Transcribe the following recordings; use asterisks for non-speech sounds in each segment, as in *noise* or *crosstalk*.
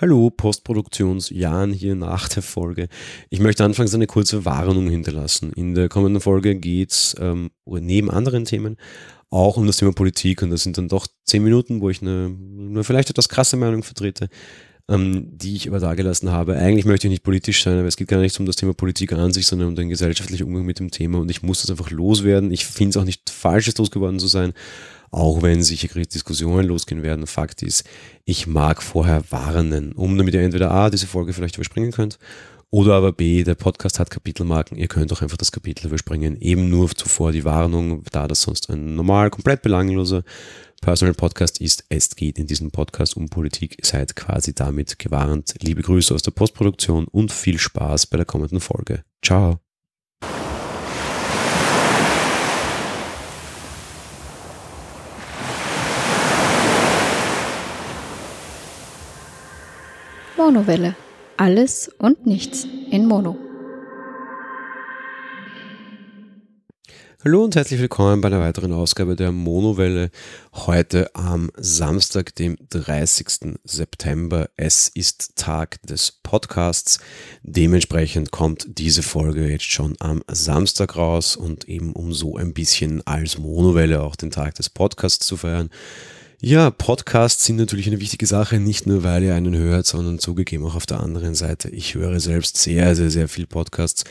Hallo, Postproduktionsjan hier nach der Folge. Ich möchte anfangs eine kurze Warnung hinterlassen. In der kommenden Folge geht es ähm, neben anderen Themen auch um das Thema Politik und das sind dann doch zehn Minuten, wo ich eine, eine vielleicht etwas krasse Meinung vertrete, ähm, die ich aber dagelassen habe. Eigentlich möchte ich nicht politisch sein, aber es geht gar nicht um das Thema Politik an sich, sondern um den gesellschaftlichen Umgang mit dem Thema und ich muss das einfach loswerden. Ich finde es auch nicht falsch, es losgeworden zu sein auch wenn sicher Diskussionen losgehen werden. Fakt ist, ich mag vorher warnen, um damit ihr entweder A, diese Folge vielleicht überspringen könnt, oder aber B, der Podcast hat Kapitelmarken, ihr könnt auch einfach das Kapitel überspringen. Eben nur zuvor die Warnung, da das sonst ein normal, komplett belangloser Personal Podcast ist. Es geht in diesem Podcast um Politik. Seid quasi damit gewarnt. Liebe Grüße aus der Postproduktion und viel Spaß bei der kommenden Folge. Ciao. Monowelle. Alles und nichts in Mono. Hallo und herzlich willkommen bei einer weiteren Ausgabe der Monowelle. Heute am Samstag, dem 30. September. Es ist Tag des Podcasts. Dementsprechend kommt diese Folge jetzt schon am Samstag raus und eben um so ein bisschen als Monowelle auch den Tag des Podcasts zu feiern. Ja, Podcasts sind natürlich eine wichtige Sache, nicht nur weil ihr einen hört, sondern zugegeben auch auf der anderen Seite. Ich höre selbst sehr, sehr, sehr viel Podcasts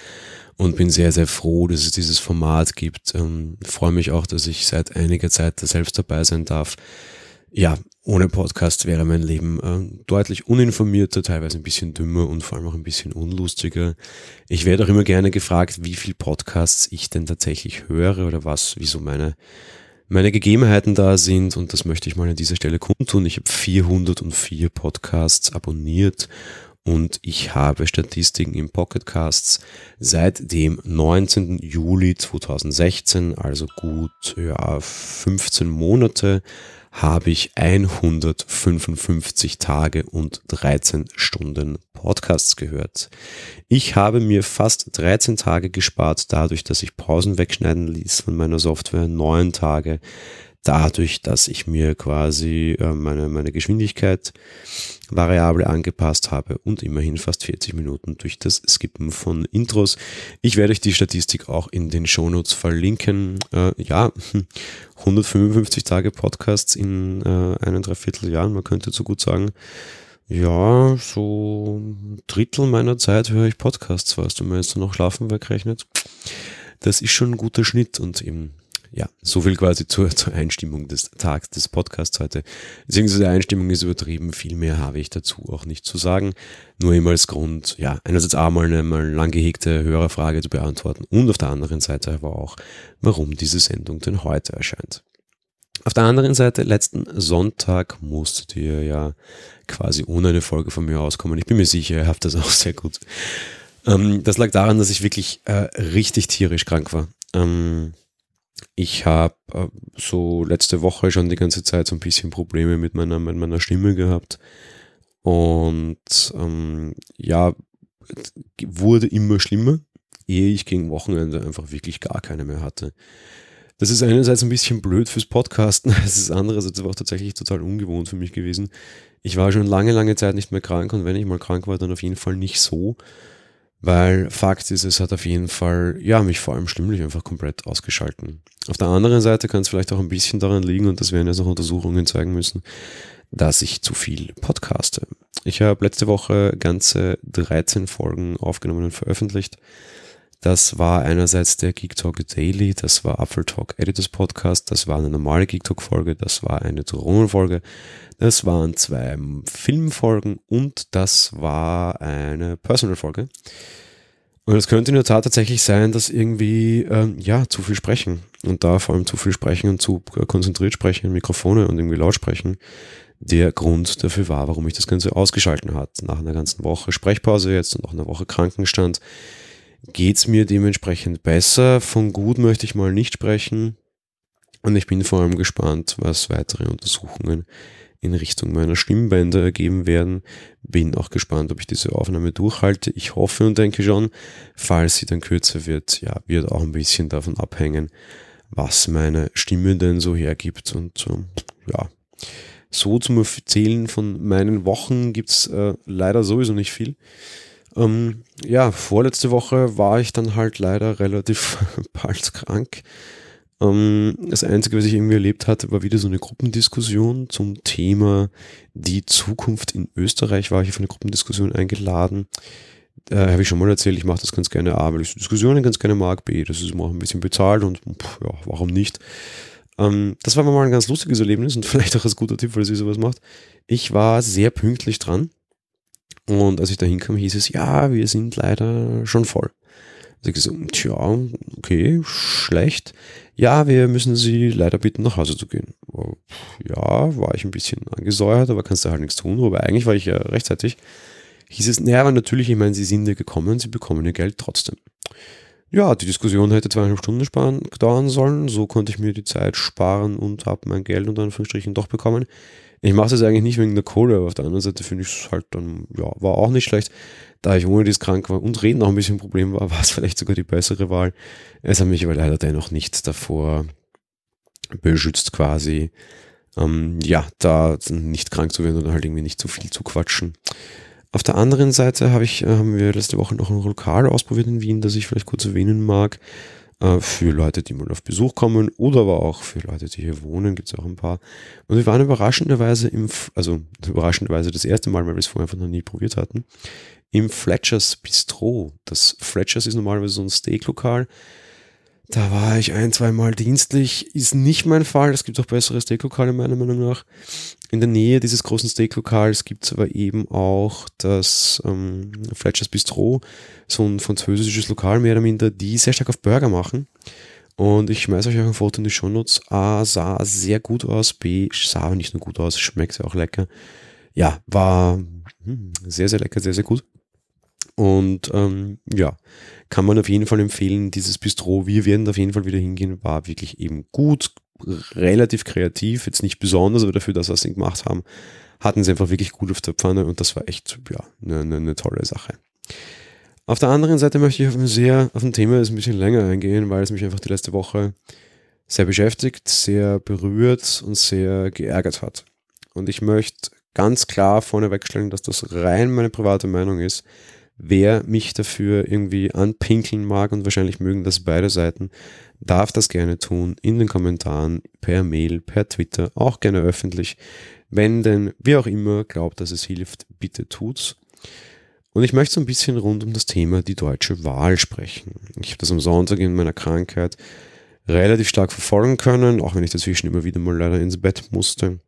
und bin sehr, sehr froh, dass es dieses Format gibt. Ähm, freue mich auch, dass ich seit einiger Zeit da selbst dabei sein darf. Ja, ohne Podcast wäre mein Leben äh, deutlich uninformierter, teilweise ein bisschen dümmer und vor allem auch ein bisschen unlustiger. Ich werde auch immer gerne gefragt, wie viel Podcasts ich denn tatsächlich höre oder was, wieso meine meine Gegebenheiten da sind und das möchte ich mal an dieser Stelle kundtun. Ich habe 404 Podcasts abonniert und ich habe Statistiken im Pocketcasts seit dem 19. Juli 2016, also gut ja, 15 Monate habe ich 155 Tage und 13 Stunden Podcasts gehört. Ich habe mir fast 13 Tage gespart dadurch, dass ich Pausen wegschneiden ließ von meiner Software, neun Tage dadurch, dass ich mir quasi äh, meine, meine Geschwindigkeit variable angepasst habe und immerhin fast 40 Minuten durch das Skippen von Intros. Ich werde euch die Statistik auch in den Shownotes verlinken. Äh, ja, *laughs* 155 Tage Podcasts in äh, einem Dreivierteljahr, man könnte so gut sagen. Ja, so ein Drittel meiner Zeit höre ich Podcasts, weißt du, wenn man jetzt noch Schlafen wegrechnet. Das ist schon ein guter Schnitt und eben ja, so viel quasi zur, *laughs* zur Einstimmung des Tags des Podcasts heute. Beziehungsweise Einstimmung ist übertrieben, viel mehr habe ich dazu auch nicht zu sagen. Nur immer als Grund, ja, einerseits einmal eine mal lang gehegte Hörerfrage zu beantworten und auf der anderen Seite aber auch, warum diese Sendung denn heute erscheint. Auf der anderen Seite, letzten Sonntag musstet ihr ja quasi ohne eine Folge von mir auskommen. Ich bin mir sicher, ihr habt das auch sehr gut. Ähm, das lag daran, dass ich wirklich äh, richtig tierisch krank war. Ähm, ich habe äh, so letzte Woche schon die ganze Zeit so ein bisschen Probleme mit meiner, mit meiner Stimme gehabt. Und ähm, ja, wurde immer schlimmer, ehe ich gegen Wochenende einfach wirklich gar keine mehr hatte. Das ist einerseits ein bisschen blöd fürs Podcasten, *laughs* es ist andererseits aber auch tatsächlich total ungewohnt für mich gewesen. Ich war schon lange, lange Zeit nicht mehr krank und wenn ich mal krank war, dann auf jeden Fall nicht so. Weil Fakt ist, es hat auf jeden Fall, ja, mich vor allem stimmlich einfach komplett ausgeschalten. Auf der anderen Seite kann es vielleicht auch ein bisschen daran liegen, und das werden jetzt noch Untersuchungen zeigen müssen, dass ich zu viel podcaste. Ich habe letzte Woche ganze 13 Folgen aufgenommen und veröffentlicht. Das war einerseits der Geek Talk Daily, das war Apfel Talk Editors Podcast, das war eine normale Geek Talk Folge, das war eine Drohnenfolge, das waren zwei Filmfolgen und das war eine Personal Folge. Und es könnte in der Tat tatsächlich sein, dass irgendwie, ähm, ja, zu viel sprechen und da vor allem zu viel sprechen und zu konzentriert sprechen Mikrofone und irgendwie laut sprechen, der Grund dafür war, warum ich das Ganze ausgeschalten hat. Nach einer ganzen Woche Sprechpause jetzt und nach einer Woche Krankenstand geht es mir dementsprechend besser. Von gut möchte ich mal nicht sprechen. Und ich bin vor allem gespannt, was weitere Untersuchungen in Richtung meiner Stimmbänder ergeben werden. Bin auch gespannt, ob ich diese Aufnahme durchhalte. Ich hoffe und denke schon, falls sie dann kürzer wird, ja, wird auch ein bisschen davon abhängen, was meine Stimme denn so hergibt. Und so, ja, So zum Erzählen von meinen Wochen gibt es äh, leider sowieso nicht viel. Ähm, ja, vorletzte Woche war ich dann halt leider relativ *laughs* bald krank. Ähm, das Einzige, was ich irgendwie erlebt hatte, war wieder so eine Gruppendiskussion zum Thema die Zukunft in Österreich. War ich auf eine Gruppendiskussion eingeladen. Äh, Habe ich schon mal erzählt, ich mache das ganz gerne A, weil ich Diskussionen ganz gerne mag, B, das ist immer auch ein bisschen bezahlt und pff, ja, warum nicht. Ähm, das war mal ein ganz lustiges Erlebnis und *laughs* vielleicht auch ein guter Tipp, weil sie sowas macht. Ich war sehr pünktlich dran und als ich da hinkam, hieß es, ja, wir sind leider schon voll. Also ich gesagt, tja, okay, schlecht. Ja, wir müssen Sie leider bitten, nach Hause zu gehen. Ja, war ich ein bisschen angesäuert, aber kannst du halt nichts tun. Aber eigentlich war ich ja rechtzeitig. Hieß es, naja, aber natürlich, ich meine, Sie sind ja gekommen, Sie bekommen Ihr Geld trotzdem. Ja, die Diskussion hätte zweieinhalb Stunden sparen, dauern sollen. So konnte ich mir die Zeit sparen und habe mein Geld unter Anführungsstrichen doch bekommen. Ich mache das eigentlich nicht wegen der Kohle, aber auf der anderen Seite finde ich es halt dann, ja, war auch nicht schlecht. Da ich ohne dies krank war und Reden auch ein bisschen ein Problem war, *laughs* war es vielleicht sogar die bessere Wahl. Es hat mich aber leider dennoch nicht davor beschützt quasi, ähm, ja, da nicht krank zu werden oder halt irgendwie nicht zu viel zu quatschen. Auf der anderen Seite habe ich, äh, haben wir letzte Woche noch ein Lokal ausprobiert in Wien, das ich vielleicht kurz erwähnen mag. Äh, für Leute, die mal auf Besuch kommen oder aber auch für Leute, die hier wohnen, gibt es auch ein paar. Und wir waren überraschenderweise im, also überraschenderweise das erste Mal, weil wir es vorher einfach noch nie probiert hatten, im Fletchers Bistro. Das Fletchers ist normalerweise so ein Steaklokal. Da war ich ein, zwei Mal dienstlich. Ist nicht mein Fall. Es gibt auch bessere Steaklokale meiner Meinung nach. In der Nähe dieses großen Steaklokals gibt es aber eben auch das ähm, Fletchers Bistro, so ein französisches Lokal mehr oder minder, die sehr stark auf Burger machen. Und ich schmeiße euch auch ein Foto in die Shownotes. A, sah sehr gut aus. B, sah aber nicht nur gut aus, schmeckt auch lecker. Ja, war hm, sehr, sehr lecker, sehr, sehr gut. Und ähm, ja, kann man auf jeden Fall empfehlen, dieses Bistro. Wir werden auf jeden Fall wieder hingehen. War wirklich eben gut, relativ kreativ, jetzt nicht besonders, aber dafür, dass wir es gemacht haben, hatten sie einfach wirklich gut auf der Pfanne und das war echt, ja, eine, eine, eine tolle Sache. Auf der anderen Seite möchte ich auf ein sehr, auf ein Thema ein bisschen länger eingehen, weil es mich einfach die letzte Woche sehr beschäftigt, sehr berührt und sehr geärgert hat. Und ich möchte ganz klar vorne wegstellen, dass das rein meine private Meinung ist. Wer mich dafür irgendwie anpinkeln mag und wahrscheinlich mögen das beide Seiten, darf das gerne tun in den Kommentaren, per Mail, per Twitter, auch gerne öffentlich. Wenn denn, wie auch immer, glaubt, dass es hilft, bitte tut's. Und ich möchte so ein bisschen rund um das Thema die deutsche Wahl sprechen. Ich habe das am Sonntag in meiner Krankheit relativ stark verfolgen können, auch wenn ich dazwischen immer wieder mal leider ins Bett musste.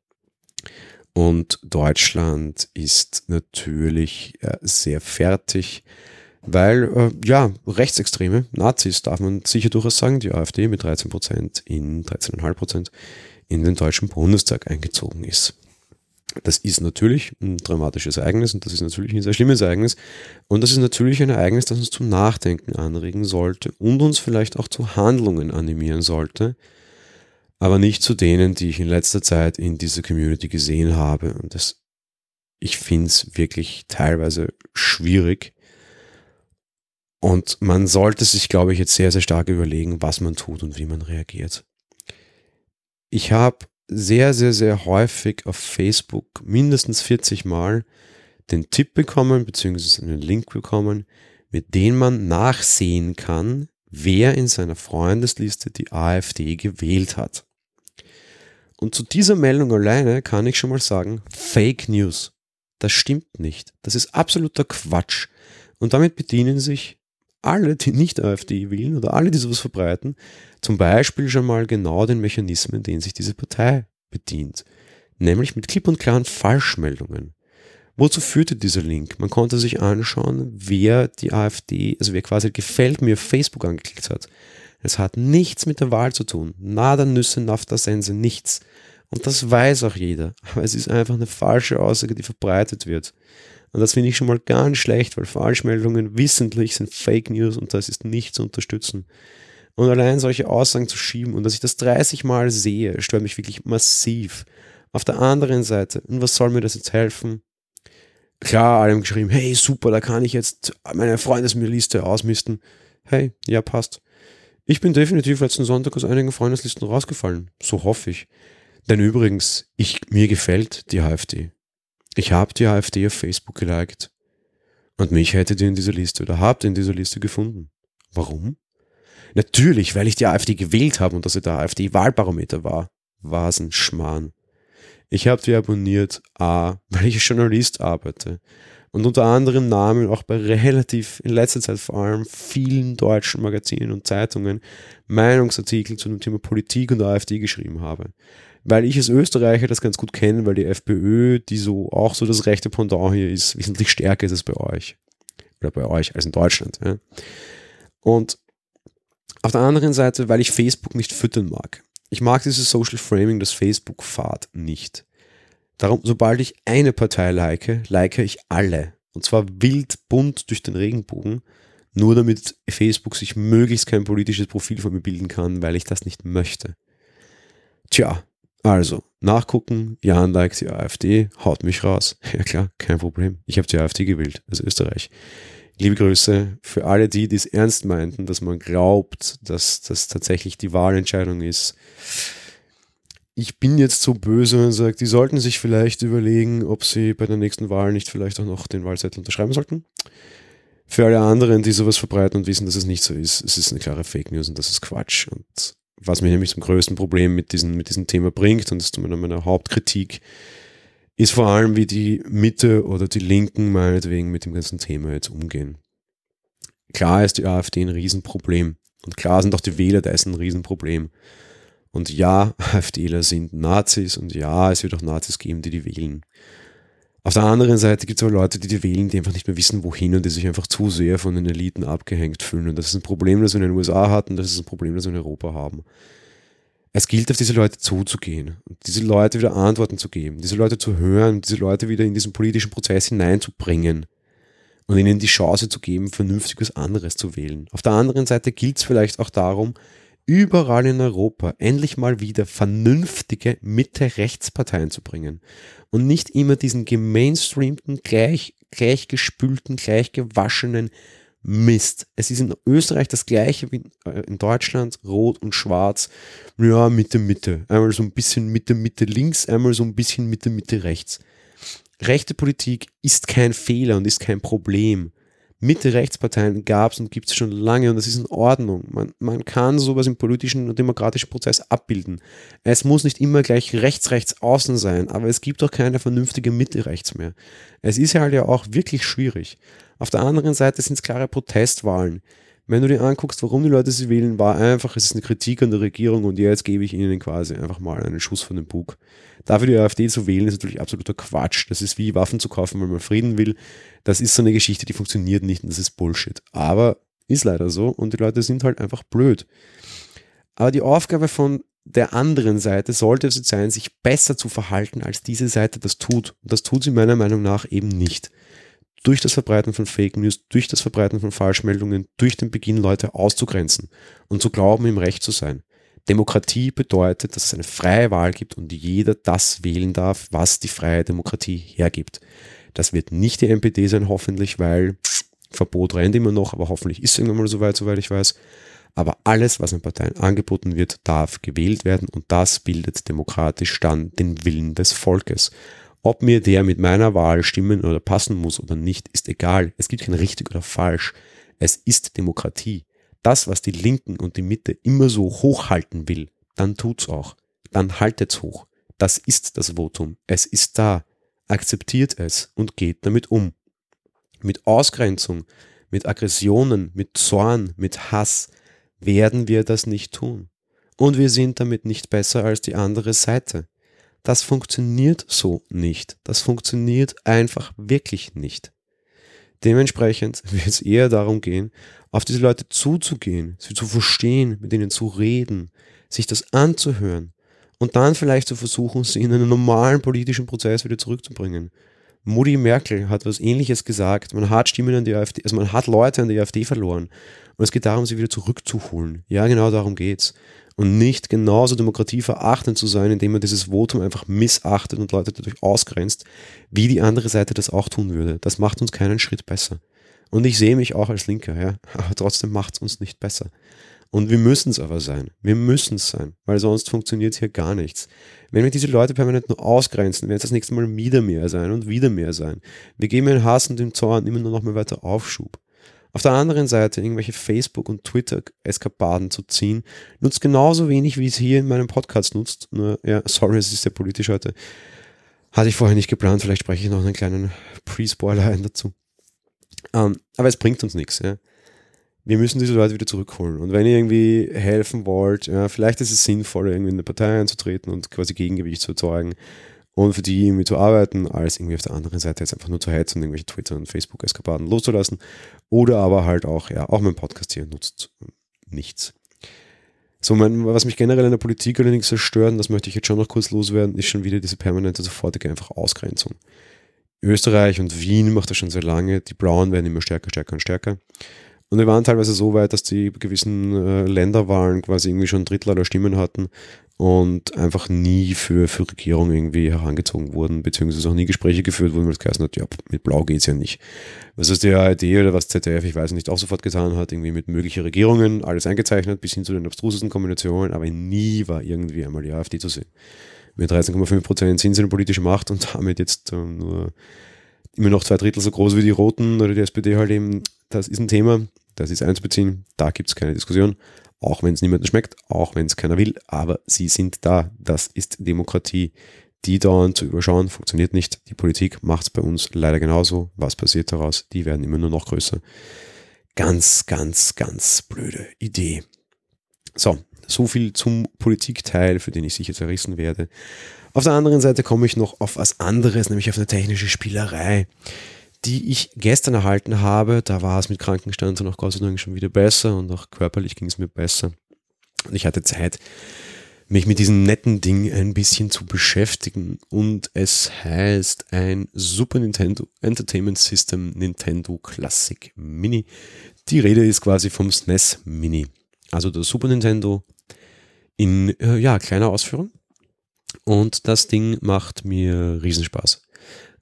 Und Deutschland ist natürlich äh, sehr fertig, weil, äh, ja, Rechtsextreme, Nazis darf man sicher durchaus sagen, die AfD mit 13 Prozent in 13,5 Prozent in den Deutschen Bundestag eingezogen ist. Das ist natürlich ein dramatisches Ereignis und das ist natürlich ein sehr schlimmes Ereignis. Und das ist natürlich ein Ereignis, das uns zum Nachdenken anregen sollte und uns vielleicht auch zu Handlungen animieren sollte, aber nicht zu denen, die ich in letzter Zeit in dieser Community gesehen habe. Und das, ich finde es wirklich teilweise schwierig. Und man sollte sich, glaube ich, jetzt sehr, sehr stark überlegen, was man tut und wie man reagiert. Ich habe sehr, sehr, sehr häufig auf Facebook mindestens 40 Mal den Tipp bekommen, beziehungsweise einen Link bekommen, mit dem man nachsehen kann, wer in seiner Freundesliste die AfD gewählt hat. Und zu dieser Meldung alleine kann ich schon mal sagen, Fake News. Das stimmt nicht. Das ist absoluter Quatsch. Und damit bedienen sich alle, die nicht AfD wählen oder alle, die sowas verbreiten, zum Beispiel schon mal genau den Mechanismen, denen sich diese Partei bedient. Nämlich mit klipp und klaren Falschmeldungen. Wozu führte dieser Link? Man konnte sich anschauen, wer die AfD, also wer quasi gefällt mir Facebook angeklickt hat. Es hat nichts mit der Wahl zu tun. Nada Nüsse, Nafta Sense, nichts. Und das weiß auch jeder. Aber es ist einfach eine falsche Aussage, die verbreitet wird. Und das finde ich schon mal ganz schlecht, weil Falschmeldungen wissentlich sind Fake News und das ist nicht zu unterstützen. Und allein solche Aussagen zu schieben und dass ich das 30 Mal sehe, stört mich wirklich massiv. Auf der anderen Seite, und was soll mir das jetzt helfen? Klar, alle haben geschrieben, hey, super, da kann ich jetzt meine Freundesliste ausmisten. Hey, ja, passt. Ich bin definitiv letzten Sonntag aus einigen Freundeslisten rausgefallen. So hoffe ich. Denn übrigens, ich, mir gefällt die AfD. Ich habe die AfD auf Facebook geliked. Und mich hättet ihr in dieser Liste oder habt ihr in dieser Liste gefunden. Warum? Natürlich, weil ich die AfD gewählt habe und dass er der AfD-Wahlbarometer war. Es ein Schmarrn. Ich habe die abonniert, A, weil ich als Journalist arbeite und unter anderem Namen auch bei relativ, in letzter Zeit vor allem vielen deutschen Magazinen und Zeitungen Meinungsartikel zu dem Thema Politik und AfD geschrieben habe. Weil ich als Österreicher das ganz gut kenne, weil die FPÖ, die so auch so das rechte Pendant hier ist, wesentlich stärker ist als bei euch. Oder bei euch als in Deutschland. Ja. Und auf der anderen Seite, weil ich Facebook nicht füttern mag. Ich mag dieses Social Framing, das Facebook fahrt, nicht. Darum, sobald ich eine Partei like, like ich alle. Und zwar wild bunt durch den Regenbogen, nur damit Facebook sich möglichst kein politisches Profil von mir bilden kann, weil ich das nicht möchte. Tja, also, nachgucken, Jan liked die AfD, haut mich raus. *laughs* Ja klar, kein Problem. Ich habe die AfD gewählt, also Österreich. Liebe Grüße für alle die, die es ernst meinten, dass man glaubt, dass das tatsächlich die Wahlentscheidung ist. Ich bin jetzt so böse und sage, die sollten sich vielleicht überlegen, ob sie bei der nächsten Wahl nicht vielleicht auch noch den Wahlzettel unterschreiben sollten. Für alle anderen, die sowas verbreiten und wissen, dass es nicht so ist, es ist eine klare Fake News und das ist Quatsch. Und was mich nämlich zum größten Problem mit, diesen, mit diesem Thema bringt, und das ist meiner, meiner Hauptkritik, ist vor allem, wie die Mitte oder die Linken meinetwegen mit dem ganzen Thema jetzt umgehen. Klar ist die AfD ein Riesenproblem. Und klar sind auch die Wähler dessen ein Riesenproblem. Und ja, *laughs* AfDler sind Nazis und ja, es wird auch Nazis geben, die die wählen. Auf der anderen Seite gibt es aber Leute, die die wählen, die einfach nicht mehr wissen, wohin und die sich einfach zu sehr von den Eliten abgehängt fühlen. Und das ist ein Problem, das wir in den USA hatten, das ist ein Problem, das wir in Europa haben. Es gilt, auf diese Leute zuzugehen und diese Leute wieder Antworten zu geben, diese Leute zu hören, diese Leute wieder in diesen politischen Prozess hineinzubringen und ihnen die Chance zu geben, vernünftiges anderes zu wählen. Auf der anderen Seite gilt es vielleicht auch darum, überall in Europa endlich mal wieder vernünftige Mitte-Rechtsparteien zu bringen und nicht immer diesen gemainstreamten, gleich, gleichgespülten, gleichgewaschenen Mist. Es ist in Österreich das gleiche wie äh, in Deutschland, rot und schwarz. Ja, Mitte, Mitte. Einmal so ein bisschen Mitte, Mitte links, einmal so ein bisschen Mitte, Mitte rechts. Rechte Politik ist kein Fehler und ist kein Problem. Mitte-Rechtsparteien gab es und gibt es schon lange und das ist in Ordnung. Man, man kann sowas im politischen und demokratischen Prozess abbilden. Es muss nicht immer gleich rechts, rechts, außen sein, aber es gibt auch keine vernünftige Mitte-Rechts mehr. Es ist halt ja auch wirklich schwierig. Auf der anderen Seite sind es klare Protestwahlen. Wenn du dir anguckst, warum die Leute sie wählen, war einfach, es ist eine Kritik an der Regierung und jetzt gebe ich ihnen quasi einfach mal einen Schuss von dem Bug. Dafür die AfD zu wählen, ist natürlich absoluter Quatsch. Das ist wie Waffen zu kaufen, weil man Frieden will. Das ist so eine Geschichte, die funktioniert nicht und das ist Bullshit. Aber ist leider so und die Leute sind halt einfach blöd. Aber die Aufgabe von der anderen Seite sollte es sein, sich besser zu verhalten, als diese Seite das tut. Und das tut sie meiner Meinung nach eben nicht durch das Verbreiten von Fake News, durch das Verbreiten von Falschmeldungen, durch den Beginn Leute auszugrenzen und zu glauben, im Recht zu sein. Demokratie bedeutet, dass es eine freie Wahl gibt und jeder das wählen darf, was die freie Demokratie hergibt. Das wird nicht die NPD sein, hoffentlich, weil Verbot rennt immer noch, aber hoffentlich ist es irgendwann mal so weit, soweit ich weiß. Aber alles, was an Parteien angeboten wird, darf gewählt werden und das bildet demokratisch dann den Willen des Volkes. Ob mir der mit meiner Wahl stimmen oder passen muss oder nicht, ist egal. Es gibt kein richtig oder falsch. Es ist Demokratie. Das, was die Linken und die Mitte immer so hochhalten will, dann tut's auch. Dann haltet's hoch. Das ist das Votum. Es ist da. Akzeptiert es und geht damit um. Mit Ausgrenzung, mit Aggressionen, mit Zorn, mit Hass werden wir das nicht tun. Und wir sind damit nicht besser als die andere Seite. Das funktioniert so nicht. Das funktioniert einfach wirklich nicht. Dementsprechend *laughs* wird es eher darum gehen, auf diese Leute zuzugehen, sie zu verstehen, mit ihnen zu reden, sich das anzuhören und dann vielleicht zu versuchen, sie in einen normalen politischen Prozess wieder zurückzubringen. Mutti Merkel hat was ähnliches gesagt. Man hat Stimmen an die AfD, also man hat Leute an die AfD verloren. Und es geht darum, sie wieder zurückzuholen. Ja, genau darum geht's und nicht genauso demokratieverachtend zu sein, indem man dieses Votum einfach missachtet und Leute dadurch ausgrenzt, wie die andere Seite das auch tun würde. Das macht uns keinen Schritt besser. Und ich sehe mich auch als Linker, ja, *laughs* aber trotzdem macht es uns nicht besser. Und wir müssen es aber sein. Wir müssen es sein, weil sonst funktioniert hier gar nichts. Wenn wir diese Leute permanent nur ausgrenzen, werden es das nächste Mal wieder mehr sein und wieder mehr sein. Wir geben den Hass und den Zorn immer nur noch mal weiter Aufschub. Auf der anderen Seite irgendwelche Facebook- und Twitter-Eskapaden zu ziehen, nutzt genauso wenig, wie es hier in meinem Podcast nutzt. Nur, ja, sorry, es ist sehr politisch heute. Hatte ich vorher nicht geplant, vielleicht spreche ich noch einen kleinen Pre-Spoiler ein dazu. Um, ähm, aber es bringt uns nichts. Ja. Wir müssen diese Leute wieder zurückholen. Und wenn ihr irgendwie helfen wollt, ja, vielleicht ist es sinnvoller, irgendwie in eine Partei einzutreten und quasi Gegengewicht zu erzeugen und für die irgendwie zu arbeiten, als irgendwie auf der anderen Seite jetzt einfach nur zu heizen und irgendwelche Twitter- und Facebook-Eskapaden loszulassen. Oder aber halt auch, ja, auch mein Podcast hier nutzt nichts. So, mein, was mich generell in der Politik allerdings so stört, und das möchte ich jetzt schon noch kurz loswerden, ist schon wieder diese permanente, sofortige einfach Ausgrenzung. Österreich und Wien macht das schon sehr lange. Die Blauen werden immer stärker, stärker und stärker. Und wir waren teilweise so weit, dass die gewissen äh, Länderwahlen quasi irgendwie schon ein Drittel aller Stimmen hatten und einfach nie für, für Regierung irgendwie herangezogen wurden, beziehungsweise auch nie Gespräche geführt wurden, weil es geheißen hat, ja, mit Blau geht's ja nicht. Was ist die ARD oder was ZDF, ich weiß nicht, auch sofort getan hat, irgendwie mit möglichen Regierungen, alles eingezeichnet, bis hin zu den abstrusesten Kombinationen, aber nie war irgendwie einmal die AfD zu sehen. Mit 13,5 Prozent sind sie eine politische Macht und damit jetzt ähm, nur immer noch zwei Drittel so groß wie die Roten oder die SPD halt eben, das ist ein Thema das ist einzubeziehen. Da gibt es keine Diskussion, auch wenn es niemandem schmeckt, auch wenn es keiner will, aber sie sind da. Das ist Demokratie. Die dauernd zu überschauen, funktioniert nicht. Die Politik macht es bei uns leider genauso. Was passiert daraus? Die werden immer nur noch größer. Ganz, ganz, ganz blöde Idee. So, so viel zum Politikteil, für den ich sicher zerrissen werde. Auf der anderen Seite komme ich noch auf was anderes, nämlich auf eine technische Spielerei die ich gestern erhalten habe. Da war es mit Krankenstand und auch Gott sei Dank schon wieder besser und auch körperlich ging es mir besser. Und ich hatte Zeit, mich mit diesem netten Ding ein bisschen zu beschäftigen. Und es heißt ein Super Nintendo Entertainment System Nintendo Classic Mini. Die Rede ist quasi vom SNES e Mini. Also der Super Nintendo in äh, ja, kleiner Ausführung. Und das Ding macht mir Riesenspaß.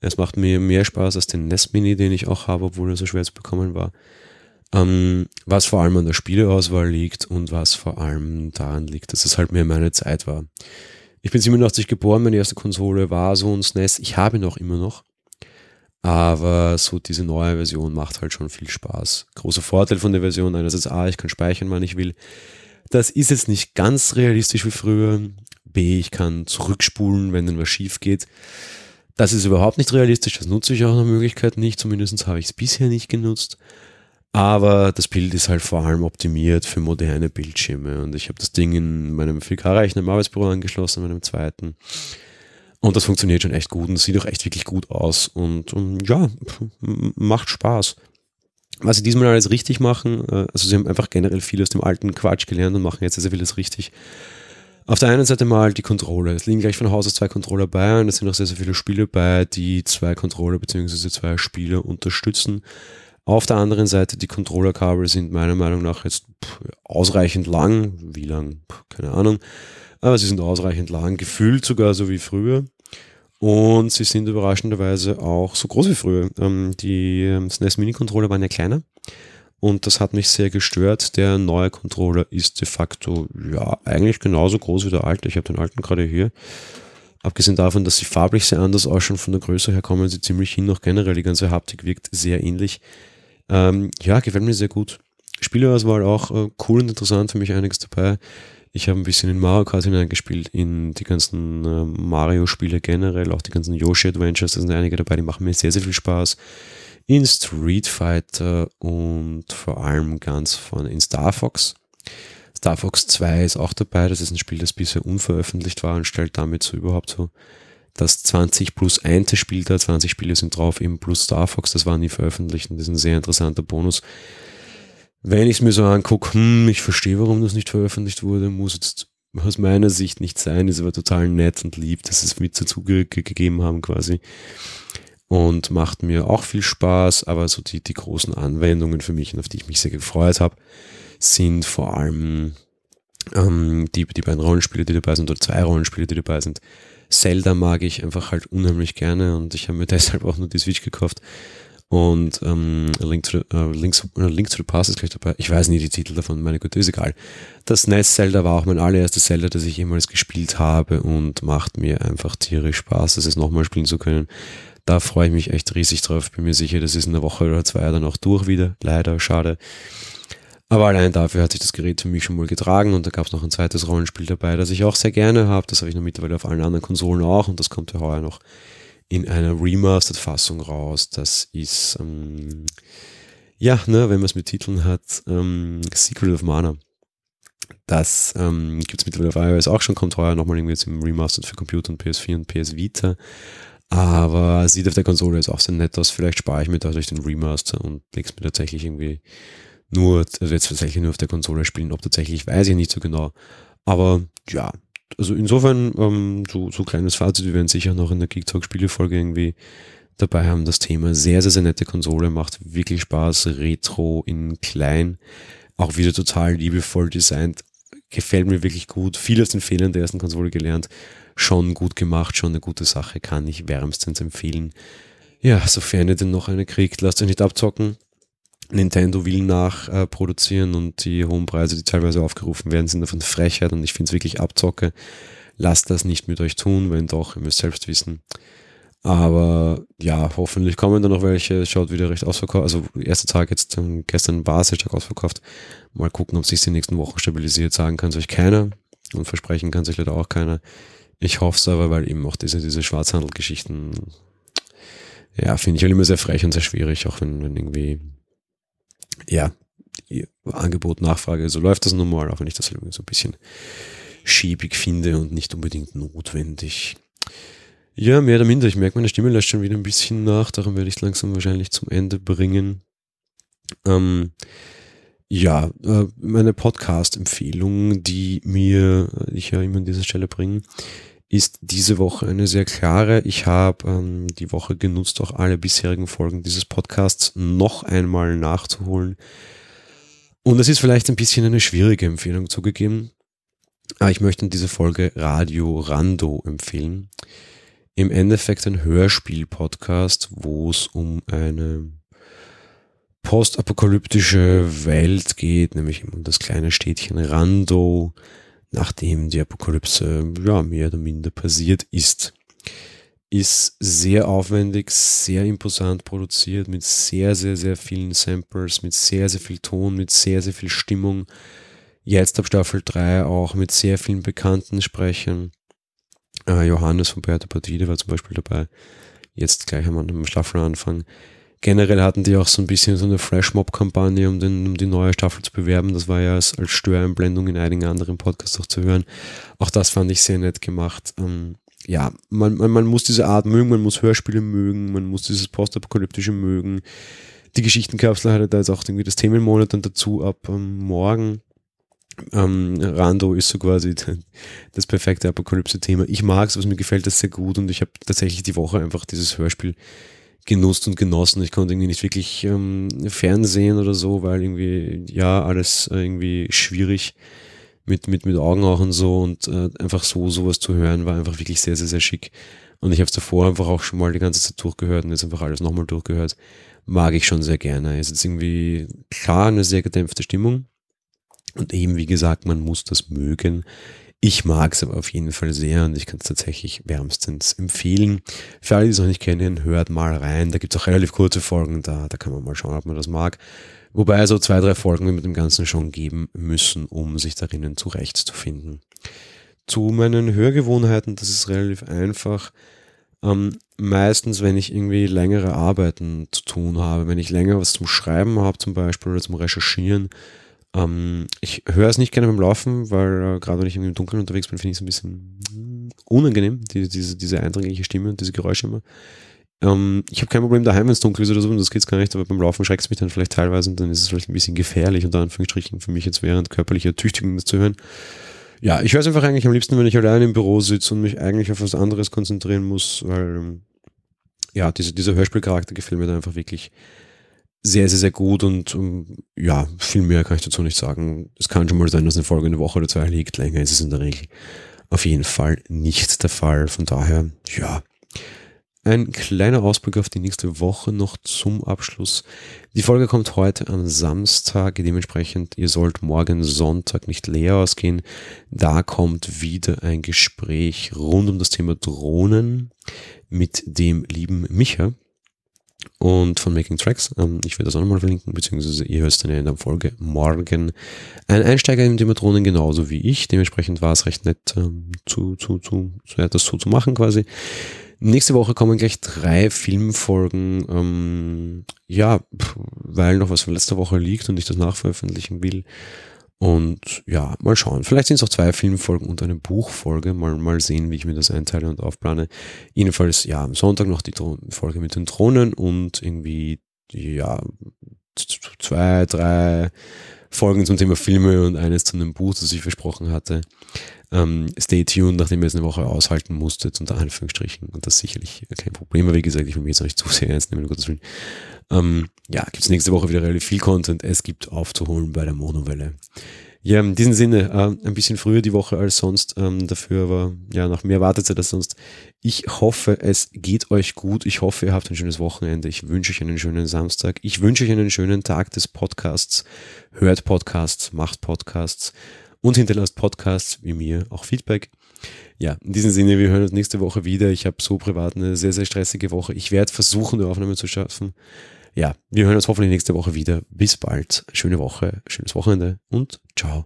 Es macht mir mehr Spaß als den NES Mini, den ich auch habe, obwohl er so schwer zu bekommen war. Ähm, was vor allem an der Spieleauswahl liegt und was vor allem daran liegt, dass es halt mehr meine Zeit war. Ich bin 87 geboren, meine erste Konsole war so ein SNES. Ich habe noch immer noch. Aber so diese neue Version macht halt schon viel Spaß. Großer Vorteil von der Version einerseits A, ich kann speichern, wann ich will. Das ist jetzt nicht ganz realistisch wie früher. B, ich kann zurückspulen, wenn dann was schief geht. Das ist überhaupt nicht realistisch, das nutze ich auch nach Möglichkeit nicht, zumindest habe ich es bisher nicht genutzt. Aber das Bild ist halt vor allem optimiert für moderne Bildschirme und ich habe das Ding in meinem 4K-Rechner im Arbeitsbüro angeschlossen, meinem zweiten. Und das funktioniert schon echt gut und sieht auch echt wirklich gut aus und, und ja, macht Spaß. Was sie diesmal alles richtig machen, äh, also sie haben einfach generell viel aus dem alten Quatsch gelernt und machen jetzt sehr vieles richtig. Auf der einen Seite mal die Controller. Es liegen gleich von Haus aus zwei Controller bei und es sind auch sehr, sehr viele Spiele bei, die zwei Controller bzw. zwei Spiele unterstützen. Auf der anderen Seite, die Controllerkabel sind meiner Meinung nach jetzt ausreichend lang. Wie lang? Keine Ahnung. Aber sie sind ausreichend lang, gefühlt sogar so wie früher. Und sie sind überraschenderweise auch so groß wie früher. Ähm, die SNES Mini Controller waren ja kleiner und das hat mich sehr gestört. Der neue Controller ist de facto ja eigentlich genauso groß wie der alte. Ich habe den alten gerade hier. Abgesehen davon, dass sie farblich sehr anders ausschauen, von der Größe her kommen sie ziemlich hin. Auch generell die ganze Haptik wirkt sehr ähnlich. Ähm, ja, gefällt mir sehr gut. Spieleauswahl auch äh, cool und interessant, für mich einiges dabei. Ich habe ein bisschen in Mario Kart hineingespielt, in die ganzen äh, Mario-Spiele generell, auch die ganzen Yoshi Adventures, da sind einige dabei, die machen mir sehr, sehr viel Spaß in Street Fighter und vor allem ganz vorne in Star Fox. Star Fox 2 ist auch dabei, das ist ein Spiel, das bisher unveröffentlicht war und stellt damit so überhaupt so das 20 plus 1 Spiel da, 20 Spiele sind drauf, eben plus Star Fox, das war nie veröffentlicht und das ist ein sehr interessanter Bonus. Wenn ich es mir so angucke, hm, ich verstehe, warum das nicht veröffentlicht wurde, muss jetzt aus meiner Sicht nicht sein, ist aber total nett und lieb, dass es mit dazu gegeben haben quasi und macht mir auch viel Spaß, aber so die, die großen Anwendungen für mich, auf die ich mich sehr gefreut habe, sind vor allem ähm, die, die beiden Rollenspiele, die dabei sind, oder zwei Rollenspiele, die dabei sind. Zelda mag ich einfach halt unheimlich gerne und ich habe mir *laughs* deshalb auch nur die Switch gekauft. Und ähm, Link, to, äh, Links, äh, Link to the Past ist gleich dabei. Ich weiß nie die Titel davon, meine Güte, ist egal. Das NES Zelda war auch mein allererstes Zelda, das ich jemals gespielt habe und macht mir einfach tierisch Spaß, das es nochmal spielen zu können. Da freue ich mich echt riesig drauf. Bin mir sicher, das ist in einer Woche oder zwei dann auch durch wieder. Leider, schade. Aber allein dafür hat sich das Gerät für mich schon mal getragen und da gab es noch ein zweites Rollenspiel dabei, das ich auch sehr gerne habe. Das habe ich noch mittlerweile auf allen anderen Konsolen auch und das kommt ja heuer noch in einer Remastered-Fassung raus. Das ist, ähm, ja, ne, wenn man es mit Titeln hat, ähm, Secret of Mana. Das ähm, gibt es mittlerweile auf iOS auch schon, kommt heuer nochmal irgendwie jetzt im Remastered für Computer und PS4 und PS Vita. Aber sieht auf der Konsole jetzt auch sehr nett aus. Vielleicht spare ich mir dadurch den Remaster und leg's mir tatsächlich irgendwie nur, also jetzt tatsächlich nur auf der Konsole spielen. Ob tatsächlich, weiß ich nicht so genau. Aber ja, also insofern, ähm, so, so kleines Fazit, wir werden sicher noch in der Geek Talk Spielefolge irgendwie dabei haben. Das Thema sehr, sehr, sehr nette Konsole, macht wirklich Spaß, Retro in klein, auch wieder total liebevoll designt, gefällt mir wirklich gut. Viel aus den Fehlern der ersten Konsole gelernt, schon gut gemacht, schon eine gute Sache, kann ich wärmstens empfehlen. Ja, sofern ihr denn noch eine kriegt, lasst euch nicht abzocken. Nintendo will nachproduzieren äh, und die hohen Preise, die teilweise aufgerufen werden, sind davon Frechheit und ich finde es wirklich Abzocke. Lasst das nicht mit euch tun, wenn doch, ihr müsst selbst wissen. Aber ja, hoffentlich kommen da noch welche. Schaut wieder recht ausverkauft. Also erster Tag jetzt, ähm, gestern war sehr stark ausverkauft. Mal gucken, ob sich die nächsten Wochen stabilisiert. Sagen kann es euch keiner und versprechen kann sich leider auch keiner. Ich hoffe es aber, weil eben auch diese, diese Schwarzhandelgeschichten, ja, finde ich halt immer sehr frech und sehr schwierig, auch wenn, wenn irgendwie ja, Angebot, Nachfrage, so läuft das normal, auch wenn ich das irgendwie so ein bisschen schiebig finde und nicht unbedingt notwendig. Ja, mehr oder minder. Ich merke, meine Stimme lässt schon wieder ein bisschen nach. Darum werde ich es langsam wahrscheinlich zum Ende bringen. Ähm, ja, äh, meine Podcast-Empfehlung, die mir ich ja immer an dieser Stelle bringe, ist diese Woche eine sehr klare. Ich habe ähm, die Woche genutzt, auch alle bisherigen Folgen dieses Podcasts noch einmal nachzuholen. Und es ist vielleicht ein bisschen eine schwierige Empfehlung zugegeben. Aber ich möchte in dieser Folge Radio Rando empfehlen. Im Endeffekt ein Hörspiel-Podcast, wo es um eine postapokalyptische Welt geht, nämlich um das kleine Städtchen Rando, nachdem die Apokalypse ja mehr oder minder passiert ist. Ist sehr aufwendig, sehr imposant produziert, mit sehr, sehr, sehr vielen Samples, mit sehr, sehr viel Ton, mit sehr, sehr viel Stimmung. Jetzt ab Staffel 3 auch mit sehr vielen bekannten Sprechern. Äh, Johannes von Bertha Partide war zum Beispiel dabei. Jetzt gleich am Staffelanfang. Generell hatten die auch so ein bisschen so eine Flashmob-Kampagne, um, um die neue Staffel zu bewerben. Das war ja als, als Störeinblendung in einigen anderen Podcasts auch zu hören. Auch das fand ich sehr nett gemacht. Ähm, ja, man, man, man muss diese Art mögen, man muss Hörspiele mögen, man muss dieses Postapokalyptische mögen. Die Geschichtenkapsel hatte da jetzt auch irgendwie das Themenmonat dann dazu ab ähm, morgen. Ähm, Rando ist so quasi das perfekte Apokalypse-Thema. Ich mag es, was mir gefällt das sehr gut und ich habe tatsächlich die Woche einfach dieses Hörspiel genutzt und genossen. Ich konnte irgendwie nicht wirklich ähm, Fernsehen oder so, weil irgendwie, ja, alles äh, irgendwie schwierig mit, mit, mit Augen auch und so und äh, einfach so sowas zu hören war einfach wirklich sehr, sehr, sehr schick. Und ich habe es davor einfach auch schon mal die ganze Zeit durchgehört und jetzt einfach alles nochmal durchgehört. Mag ich schon sehr gerne. Es ist irgendwie klar eine sehr gedämpfte Stimmung. Und eben, wie gesagt, man muss das mögen. Ich mag es aber auf jeden Fall sehr und ich kann es tatsächlich wärmstens empfehlen. Für alle, die es noch nicht kennen, hört mal rein. Da gibt es auch relativ kurze Folgen, da, da kann man mal schauen, ob man das mag. Wobei so zwei, drei Folgen wir mit dem Ganzen schon geben müssen, um sich darinnen zurechtzufinden. Zu meinen Hörgewohnheiten, das ist relativ einfach. Ähm, meistens, wenn ich irgendwie längere Arbeiten zu tun habe, wenn ich länger was zum Schreiben habe zum Beispiel oder zum Recherchieren, ähm, ich höre es nicht gerne beim Laufen, weil äh, gerade wenn ich im Dunkeln unterwegs bin, finde ich es ein bisschen mm, unangenehm, die, diese, diese eindringliche Stimme und diese Geräusche immer. Ähm, ich habe kein Problem daheim, wenn es dunkel ist oder so, und das geht gar nicht, aber beim Laufen schreckt es mich dann vielleicht teilweise und dann ist es vielleicht ein bisschen gefährlich, unter Anführungsstrichen, für mich jetzt während körperlicher Tüchtigung das zu hören. Ja, ich höre es einfach eigentlich am liebsten, wenn ich allein im Büro sitze und mich eigentlich auf was anderes konzentrieren muss, weil ja, diese, dieser Hörspielcharakter gefällt mir da einfach wirklich sehr, sehr, sehr gut und um, ähm, ja, viel mehr kann ich dazu nicht sagen. Es kann schon mal sein, dass eine Folge eine Woche oder zwei liegt. Länger ist es in der Regel auf jeden Fall nicht der Fall. Von daher, ja, ein kleiner Ausblick auf die nächste Woche noch zum Abschluss. Die Folge kommt heute am Samstag, dementsprechend, ihr sollt morgen Sonntag nicht leer ausgehen. Da kommt wieder ein Gespräch rund um das Thema Drohnen mit dem lieben Micha und von Making Tracks. Ähm, ich werde das auch nochmal verlinken, beziehungsweise ihr hört es dann in der Folge morgen. Ein Einsteiger in Thema Drohnen genauso wie ich. Dementsprechend war es recht nett, ähm, zu, zu, zu, das so zu machen quasi. Nächste Woche kommen gleich drei Filmfolgen. Ähm, ja, weil noch was von letzter Woche liegt und ich das nachveröffentlichen will. Und ja, mal schauen. Vielleicht sind es auch zwei Filmfolgen und eine Buchfolge. Mal, mal sehen, wie ich mir das einteile und aufplane. Jedenfalls, ja, am Sonntag noch die Folge mit den Thronen und irgendwie, ja, zwei, drei Folgen zum Thema Filme und eines zu einem Buch, das ich versprochen hatte. Ähm, stay tuned, nachdem ihr es eine Woche aushalten musstet, unter Anführungsstrichen. Und das sicherlich kein Problem. Aber wie gesagt, ich will mich jetzt auch nicht zu sehr ernst nehmen, um Gottes Willen. Ähm, ja, gibt es nächste Woche wieder relativ viel Content. Es gibt aufzuholen bei der Monowelle. Ja, in diesem Sinne, äh, ein bisschen früher die Woche als sonst, ähm, dafür aber ja noch mehr Wartezeit als sonst. Ich hoffe, es geht euch gut. Ich hoffe, ihr habt ein schönes Wochenende. Ich wünsche euch einen schönen Samstag. Ich wünsche euch einen schönen Tag des Podcasts. Hört Podcasts, macht Podcasts und hinterlasst Podcasts wie mir auch Feedback. Ja, in diesem Sinne, wir hören uns nächste Woche wieder. Ich habe so privat eine sehr, sehr stressige Woche. Ich werde versuchen, eine Aufnahme zu schaffen. Ja, wir hören uns hoffentlich nächste Woche wieder. Bis bald. Schöne Woche, schönes Wochenende und ciao.